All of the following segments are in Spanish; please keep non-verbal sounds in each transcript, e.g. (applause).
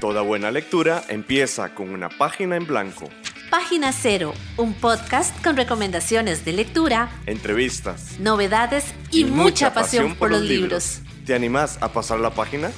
Toda buena lectura empieza con una página en blanco. Página Cero, un podcast con recomendaciones de lectura, entrevistas, novedades y, mucha, pasión, por los libros. ¿Te animás a pasar la página?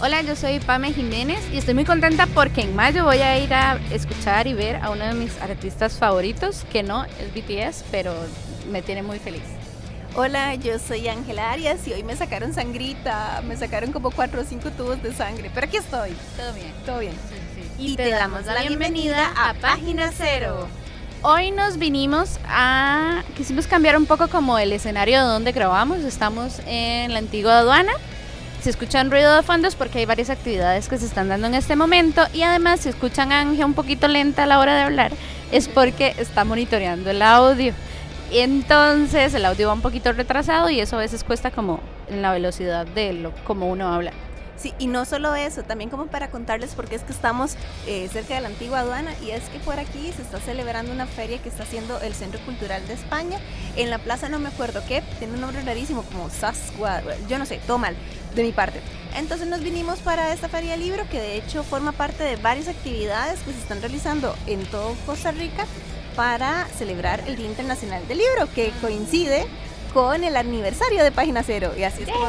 Hola, yo soy Pame Jiménez y estoy muy contenta porque en mayo voy a ir a escuchar y ver a uno de mis artistas favoritos, que no es BTS, pero me tiene muy feliz. Hola, yo soy Ángela Arias y hoy me sacaron sangrita, me sacaron como cuatro o cinco tubos de sangre, pero aquí estoy. Todo bien. Todo bien. Y, te, damos la bienvenida a Página Cero. Hoy nos vinimos a... Quisimos cambiar un poco como el escenario de donde grabamos. Estamos en la antigua aduana si escuchan ruido de fondo es porque hay varias actividades que se están dando en este momento y además si escuchan a Ángel un poquito lenta a la hora de hablar es porque está monitoreando el audio. Entonces el audio va un poquito retrasado y eso a veces cuesta como en la velocidad de lo como uno habla. Sí, y no solo eso, también como para contarles porque es que estamos eh, cerca de la antigua aduana y es que por aquí se está celebrando una feria que está haciendo el Centro Cultural de España en la plaza no me acuerdo qué, tiene un nombre rarísimo como Sasqua, yo no sé, todo mal de mi parte. Entonces nos vinimos para esta feria libro que de hecho forma parte de varias actividades que se están realizando en todo Costa Rica para celebrar el Día Internacional del Libro que coincide con el aniversario de Página Cero. Y así es, como,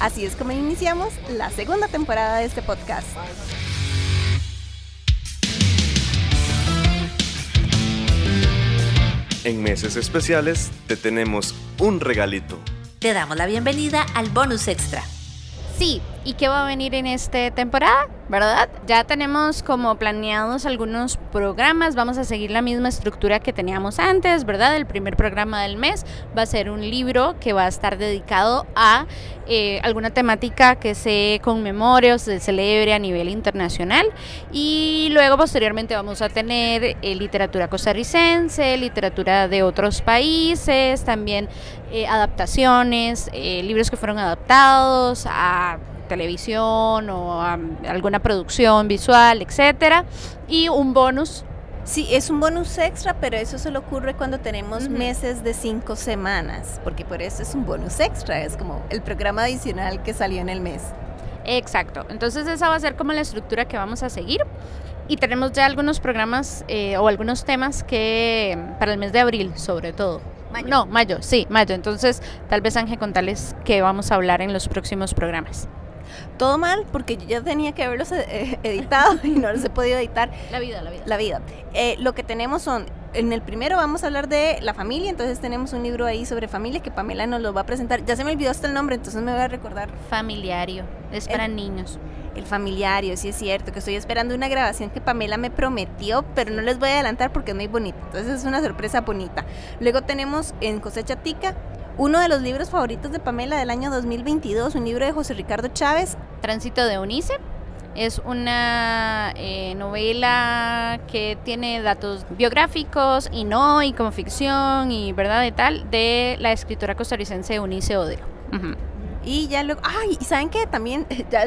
así es como iniciamos la segunda temporada de este podcast. En meses especiales te tenemos un regalito. Te damos la bienvenida al bonus extra. Sí, ¿y qué va a venir en esta temporada? ¿Verdad? Ya tenemos como planeados algunos programas, vamos a seguir la misma estructura que teníamos antes, ¿verdad? El primer programa del mes va a ser un libro que va a estar dedicado a eh, alguna temática que se conmemore o se celebre a nivel internacional y luego posteriormente vamos a tener eh, literatura costarricense, literatura de otros países, también eh, adaptaciones, libros que fueron adaptados a televisión o a alguna producción visual, etcétera, y un bonus Sí, es un bonus extra, pero eso solo ocurre cuando tenemos meses de cinco semanas, porque por eso es un bonus extra, es como el programa adicional que salió en el mes. Exacto, entonces esa va a ser como la estructura que vamos a seguir y tenemos ya algunos programas eh, o algunos temas que para el mes de abril sobre todo. No, mayo, sí, mayo. Entonces tal vez Ángel contarles que vamos a hablar en los próximos programas todo mal porque yo ya tenía que haberlos eh, editado (laughs) y no los he podido editar. La vida, la vida. La vida. Eh, lo que tenemos son, en el primero vamos a hablar de la familia, entonces tenemos un libro ahí sobre familia que Pamela nos lo va a presentar. Ya se me olvidó hasta el nombre, entonces me voy a recordar. Familiario, es para niños. El familiario, sí es cierto, que estoy esperando una grabación que Pamela me prometió, pero no les voy a adelantar porque es muy bonito. Entonces es una sorpresa bonita. Luego tenemos en Cosecha Tica uno de los libros favoritos de Pamela del año 2022, un libro de José Ricardo Chávez. Tránsito de Unice. Es una eh, novela que tiene datos biográficos y no, y como ficción y verdad y tal, de la escritora costarricense Eunice Odeo. Y ya luego, ay, ¿y saben qué? También (laughs) ya,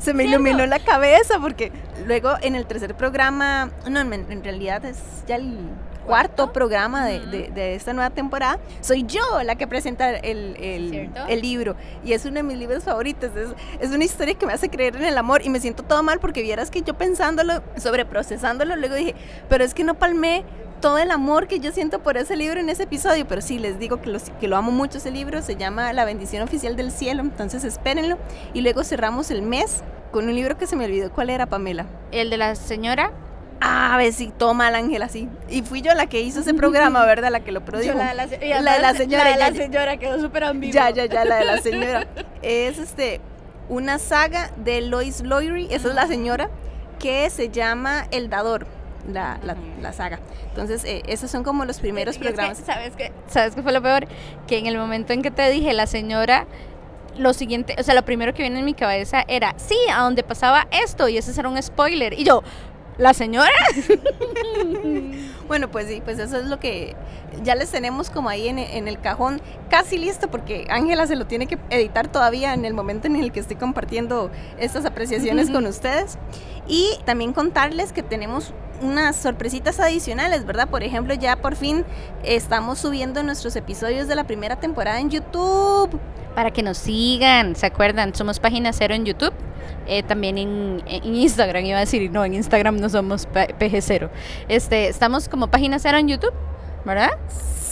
se, (laughs) me iluminó la cabeza porque luego en el tercer programa, no, en realidad es ya el cuarto programa de, esta nueva temporada, soy yo la que presenta el, el, libro. Y es uno de mis libros favoritos. Es, es, una historia que me hace creer en el amor. Y me siento todo mal porque vieras que yo pensándolo, sobreprocesándolo, luego dije, pero es que no palmé todo el amor que yo siento por ese libro en ese episodio, pero sí, les digo que, que lo amo mucho ese libro, se llama La bendición oficial del cielo, entonces espérenlo. Y luego cerramos el mes con un libro que se me olvidó, ¿cuál era Pamela? El de la señora a ver si toma al ángel así. Y fui yo la que hizo ese programa, (laughs) ¿verdad? La que lo produjo. la de la, señora. La de la señora quedó súper ambigua. Ya, ya, ya, la de la (laughs) señora. es este una saga de Lois Loyry, esa es la señora, que se llama El Dador. La, la, saga. Entonces, eh, esos son como los primeros programas. ¿Sabes qué? ¿Sabes qué fue lo peor? Que en el momento en que te dije la señora, lo siguiente, o sea, lo primero que viene en mi cabeza era, sí, a donde pasaba esto, y ese era un spoiler. Y yo, ¿La señora? (laughs) bueno, pues sí, pues eso es lo que ya les tenemos como ahí en, el cajón casi listo porque Ángela se lo tiene que editar todavía en el momento en el que estoy compartiendo estas apreciaciones con ustedes. Y también contarles que tenemos unas sorpresitas adicionales, ¿verdad? Por ejemplo, ya por fin estamos subiendo nuestros episodios de la primera temporada en YouTube. Para que nos sigan, ¿se acuerdan? Somos Página Cero en YouTube. Eh, también en, en, Instagram, iba a decir, no, en Instagram no somos PG0. Este, estamos como Página Cero en YouTube, ¿verdad?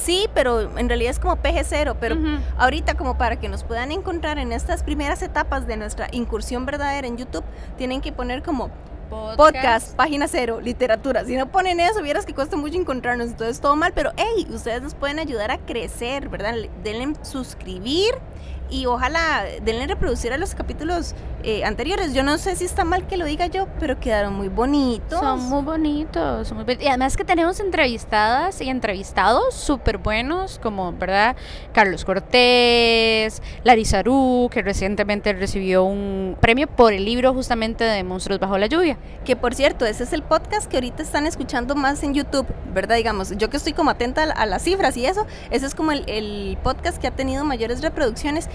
Sí, pero en realidad es como PG0, pero ahorita como para que nos puedan encontrar en estas primeras etapas de nuestra incursión verdadera en YouTube, tienen que poner como podcast. página cero, literatura. Si no ponen eso, vieras que cuesta mucho encontrarnos, entonces todo mal, pero hey, ustedes nos pueden ayudar a crecer, ¿verdad? Denle suscribir y ojalá denle reproducir a los capítulos eh, anteriores. Yo no sé si está mal que lo diga yo, pero quedaron muy bonitos. Son muy bonitos. y además que tenemos entrevistadas y entrevistados súper buenos, como, ¿verdad? Carlos Cortés, Larisa Aru, que recientemente recibió un premio por el libro justamente de Monstruos Bajo la Lluvia. Que por cierto, ese es el podcast que ahorita están escuchando más en YouTube, ¿verdad? Digamos, yo que estoy como atenta a las cifras y eso, ese es como el, el podcast que ha tenido mayores reproducciones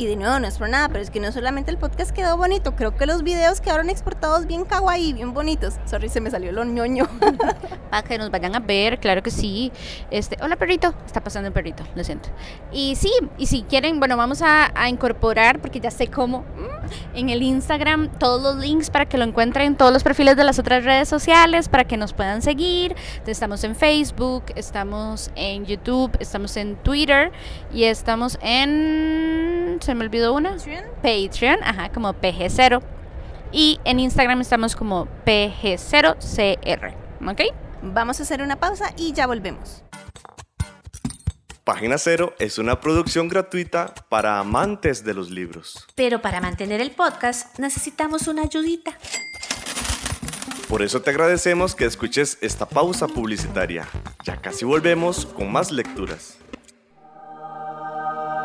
y de nuevo, no es por nada, pero es que no solamente el podcast quedó bonito, creo que los videos quedaron exportados bien kawaii, bien bonitos. Sorry, se me salió lo ñoño. (laughs) Para que nos vayan a ver, claro que sí. Este, hola perrito, está pasando un perrito, lo siento. Y sí, y si quieren, bueno, vamos a, a incorporar, porque ya sé cómo, mm, en el Instagram todos los links para que lo encuentren en todos los perfiles de las otras redes sociales, para que nos puedan seguir. Estamos en Facebook, estamos en YouTube, estamos en Twitter y estamos en se me olvidó una. Patreon. ajá, como PG0. Y en Instagram estamos como PG0CR. ¿Ok? Vamos a hacer una pausa y ya volvemos. Página Cero es una producción gratuita para amantes de los libros. Pero para mantener el podcast necesitamos una ayudita. Por eso te agradecemos que escuches esta pausa publicitaria. Ya casi volvemos con más lecturas.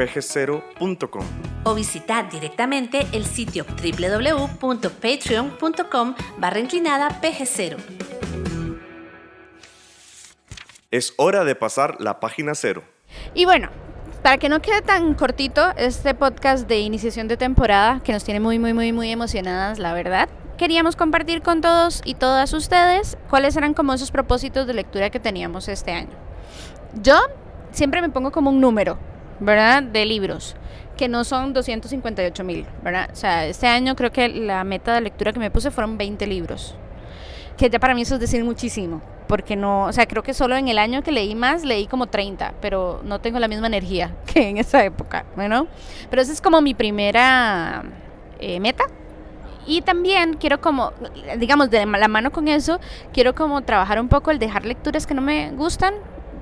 pg0.com o visitar directamente el sitio www.patreon.com barra inclinada pg0. Es hora de pasar la página cero. Y bueno, para que no quede tan cortito este podcast de iniciación de temporada, que nos tiene muy, muy, muy, muy emocionadas, la verdad, queríamos compartir con todos y todas ustedes cuáles eran como esos propósitos de lectura que teníamos este año. Yo siempre me pongo como un número, ¿verdad? De libros, que no son 258 mil, ¿verdad? O sea, este año creo que la meta de lectura que me puse fueron 20 libros, que ya para mí eso es decir muchísimo, porque no, o sea, creo que solo en el año que leí más, leí como 30, pero no tengo la misma energía (laughs) que en esa época, ¿bueno? Pero esa es como mi primera eh, meta. Y también quiero como, digamos, de la mano con eso, quiero como trabajar un poco el dejar lecturas que no me gustan,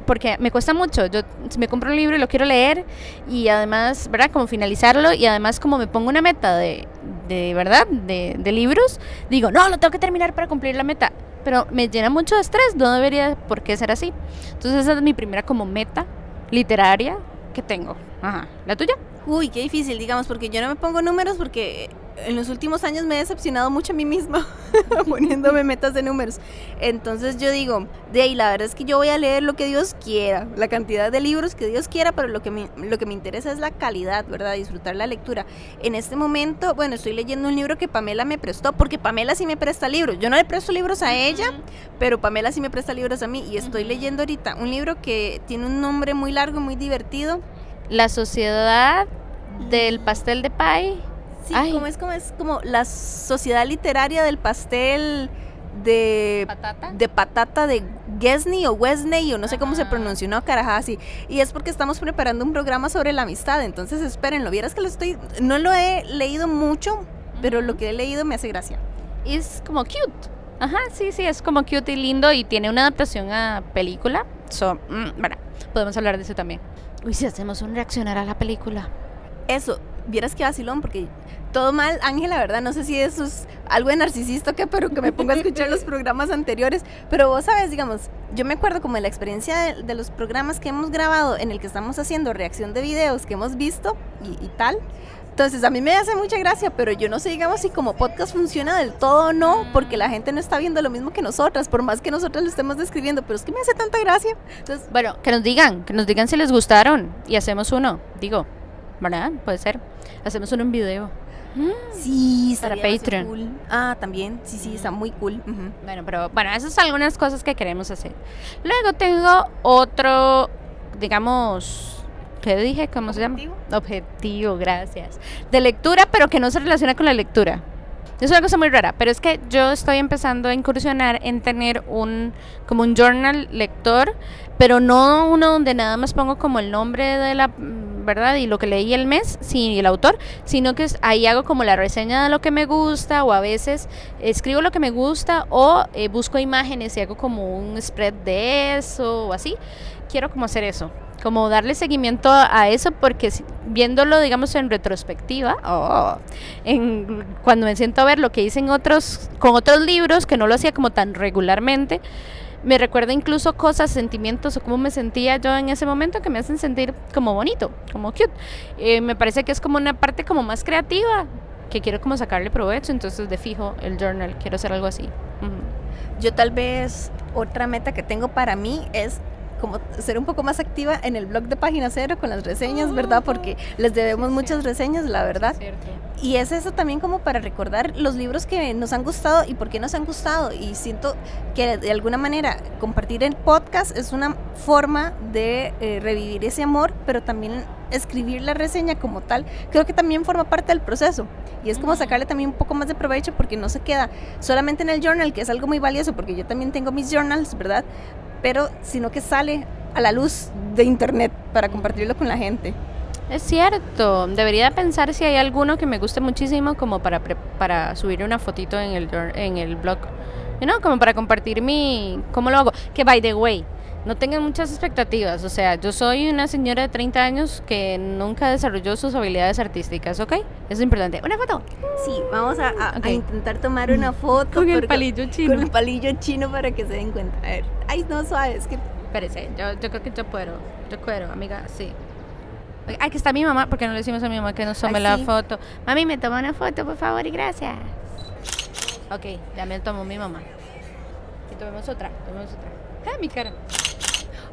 porque me cuesta mucho. Yo me compro un libro y lo quiero leer y además, ¿verdad? Como finalizarlo y además como me pongo una meta de, de ¿verdad? De, libros, digo, no, lo tengo que terminar para cumplir la meta. Pero me llena mucho de estrés, no debería por qué ser así. Entonces esa es mi primera como meta literaria que tengo. Ajá. ¿La tuya? Uy, qué difícil, digamos, porque yo no me pongo números porque en los últimos años me he decepcionado mucho a mí misma (laughs) poniéndome metas de números. Entonces yo digo, de ahí la verdad es que yo voy a leer lo que Dios quiera, la cantidad de libros que Dios quiera, pero lo que me, lo que me interesa es la calidad, ¿verdad? Disfrutar la lectura. En este momento, bueno, estoy leyendo un libro que Pamela me prestó, porque Pamela sí me presta libros. Yo no le presto libros a ella, pero Pamela sí me presta libros a mí y estoy leyendo ahorita un libro que tiene un nombre muy largo, muy divertido. La sociedad del pastel de pie Sí, como es como es como la sociedad literaria del pastel de patata de patata de Gesney o Wesney o no sé cómo se pronuncia, no caraja así. Y es porque estamos preparando un programa sobre la amistad, entonces espérenlo. Vieras que lo estoy no lo he leído mucho, pero lo que he leído me hace gracia. Es como cute. Ajá, sí, sí, es como cute y lindo y tiene una adaptación a película. So, mm, bueno, podemos hablar de eso también. Uy, si hacemos un reaccionar a la película. Eso, vieras que vacilón, porque todo mal, Ángela, ¿verdad? No sé si eso es algo de narcisista o qué, pero que me ponga a escuchar los (laughs) programas anteriores. Pero vos sabes, digamos, yo me acuerdo como de la experiencia de, de los programas que hemos grabado en el que estamos haciendo reacción de videos que hemos visto y, y tal. Entonces a mí me hace mucha gracia, pero yo no sé, digamos, si como podcast funciona del todo o no, porque la gente no está viendo lo mismo que nosotras, por más que nosotras lo estemos describiendo, pero es que me hace tanta gracia. Entonces, Bueno, que nos digan, que nos digan si les gustaron y hacemos uno, digo, ¿verdad? Puede ser. Hacemos en video. sí, Para Patreon. cool. Ah, también, sí, sí, está muy cool. ujú. Bueno, pero bueno, esas son algunas cosas que queremos hacer. Luego tengo otro, digamos, ¿qué dije? ¿Cómo se llama? ¿Objetivo? Objetivo, gracias. De lectura, pero que no se relaciona con la lectura. Es una cosa muy rara, pero es que yo estoy empezando a incursionar en tener un como un journal lector, pero no uno donde nada más pongo como el nombre de la mm, verdad y lo que leí el mes, sí, el autor, sino que ahí hago como la reseña de lo que me gusta o a veces escribo lo que me gusta o eh, busco imágenes y hago como un spread de eso o así. Quiero como hacer eso, como darle seguimiento a eso porque viéndolo digamos en retrospectiva, oh, en, cuando me siento a ver lo que hice en otros, con otros libros que no lo hacía como tan regularmente, me recuerda incluso cosas, sentimientos o cómo me sentía yo en ese momento que me hacen sentir como bonito, como cute. Eh, me parece que es como una parte como más creativa que quiero como sacarle provecho, entonces de fijo el journal, quiero hacer algo así. Yo tal vez otra meta que tengo para mí es como ser un poco más activa en el blog de Página Cero con las reseñas, ¿verdad? Porque les debemos muchas reseñas, la verdad. Y es eso también como para recordar los libros que nos han gustado y por qué nos han gustado. Y siento que de alguna manera compartir el podcast es una forma de eh, revivir ese amor, pero también escribir la reseña como tal, creo que también forma parte del proceso. Y es como sacarle también un poco más de provecho porque no se queda solamente en el journal, que es algo muy valioso, porque yo también tengo mis journals, ¿verdad? Pero sino que sale a la luz de internet para compartirlo con la gente. Es cierto, debería pensar si hay alguno que me guste muchísimo como para, para subir una fotito en el, en el blog. You know, como para compartir mi... ¿Cómo lo hago? Que, by the way, no tengan muchas expectativas. O sea, yo soy una señora de 30 años que nunca desarrolló sus habilidades artísticas, ¿ok? Eso es importante. ¡Una foto! Sí, vamos a, a- a Ok. intentar tomar una foto Con el palillo chino. Con el palillo chino para que se den cuenta. A ver, ay, no, suave, es que Espérese, yo, yo creo que yo puedo. Yo puedo, amiga, sí. Ay, que está mi mamá, porque no le decimos a mi mamá que nos tome Ay, la sí. foto. Mami, me toma una foto, por favor, y gracias. Ok, ya me tomó mi mamá. Y tomemos otra, tomemos otra. Ah, mi cara.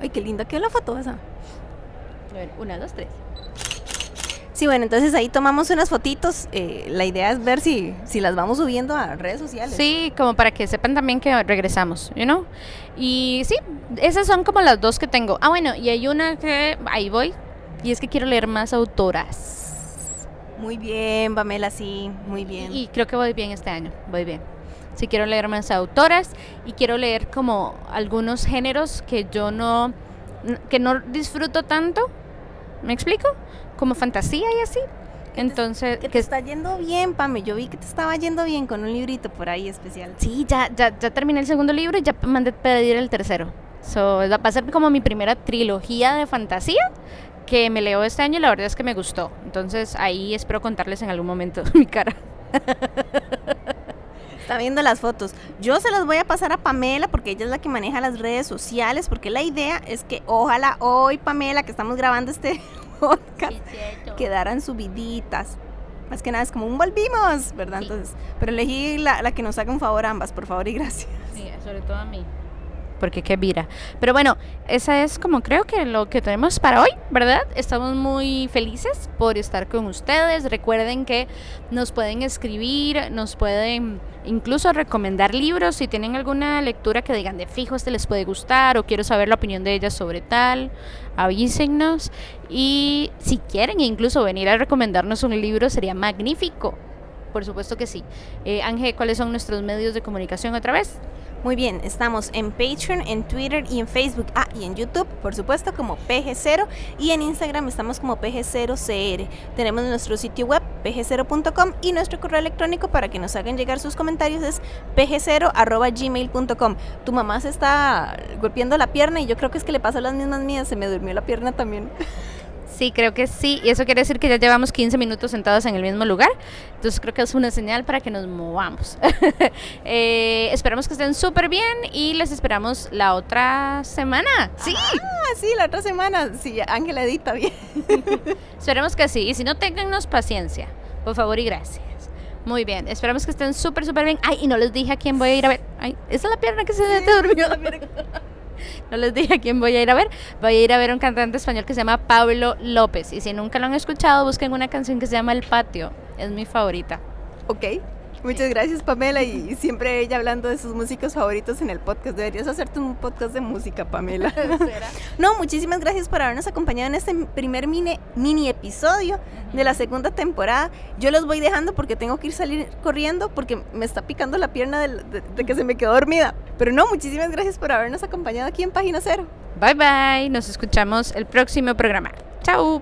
Ay, qué linda quedó la foto esa. A ver, una, dos, tres. Sí, bueno, entonces ahí tomamos unas fotitos. eh, la idea es ver si, si las vamos subiendo a redes sociales. Sí, como para que sepan también que regresamos, you know? Y sí, esas son como las dos que tengo. Ah, bueno, y hay una que ahí voy. Y es que quiero leer más autoras. Muy bien, Pamela, sí, muy bien. Y creo que voy bien este año, voy bien. Sí quiero leer más autoras y quiero leer como algunos géneros que yo no que no disfruto tanto. ¿Me explico? Como fantasía y así. Entonces, que te que está yendo bien, Pame. Yo vi que te estaba yendo bien con un librito por ahí especial. sí, ya ya ya terminé el segundo libro y ya mandé pedir el tercero. So, va a ser como mi primera trilogía de fantasía que me leo este año y la verdad es que me gustó. Entonces, ahí espero contarles en algún momento (laughs) mi cara. Está viendo las fotos. Yo se las voy a pasar a Pamela porque ella es la que maneja las redes sociales. Porque la idea es que ojalá hoy, Pamela, que estamos grabando este (laughs) podcast, quedaran subiditas. Más que nada es como un volvimos, ¿verdad? Sí. Entonces, pero elegí la, la que nos haga un favor ambas, por favor y gracias. Sí, sobre todo a mí. Porque qué vira. Pero bueno, esa es como creo que lo que tenemos para hoy, ¿verdad? Estamos muy felices por estar con ustedes. Recuerden que nos pueden escribir, nos pueden incluso recomendar libros si tienen alguna lectura que digan de fijo este les puede gustar o quiero saber la opinión de ellas sobre tal, avísennos. Y si quieren incluso venir a recomendarnos un libro sería magnífico. Por supuesto que sí. Eh, Ángel, ¿cuáles son nuestros medios de comunicación otra vez? Muy bien, estamos en Patreon, en Twitter y en Facebook. Ah, y en YouTube, por supuesto, como PG0. Y en Instagram estamos como PG0CR. Tenemos nuestro sitio web, pg0.com, y nuestro correo electrónico para que nos hagan llegar sus comentarios es pg0.gmail.com. Tu mamá se está golpeando la pierna y yo creo que es que le pasó las mismas mías. Se me durmió la pierna también. (laughs) Sí, creo que sí. Y eso quiere decir que ya llevamos 15 minutos sentados en el mismo lugar. Entonces creo que es una señal para que nos movamos. (laughs) eh, esperamos que estén súper bien y les esperamos la otra semana. Sí. Ah, sí, la otra semana. Sí, Ángela edita bien. (laughs) Esperemos que sí. Y si no, téngannos paciencia. Por favor y gracias. Muy bien. Esperamos que estén súper, súper bien. Ay, y no les dije a quién voy a ir a ver. Ay, esa es la pierna que se te durmió. (laughs) No les dije a quién voy a ir a ver. Voy a ir a ver un cantante español que se llama Pablo López. Y si nunca lo han escuchado, busquen una canción que se llama El Patio. Es mi favorita. Ok. Muchas gracias, Pamela. Y siempre ella hablando de sus músicos favoritos en el podcast. Deberías hacerte un podcast de música, Pamela. (laughs) no, muchísimas gracias por habernos acompañado en este primer mini, mini episodio de la segunda temporada. Yo los voy dejando porque tengo que ir salir corriendo porque me está picando la pierna de, de, de que se me quedó dormida. Pero no, muchísimas gracias por habernos acompañado aquí en Página Cero. Bye bye. Nos escuchamos el próximo programa. Chao.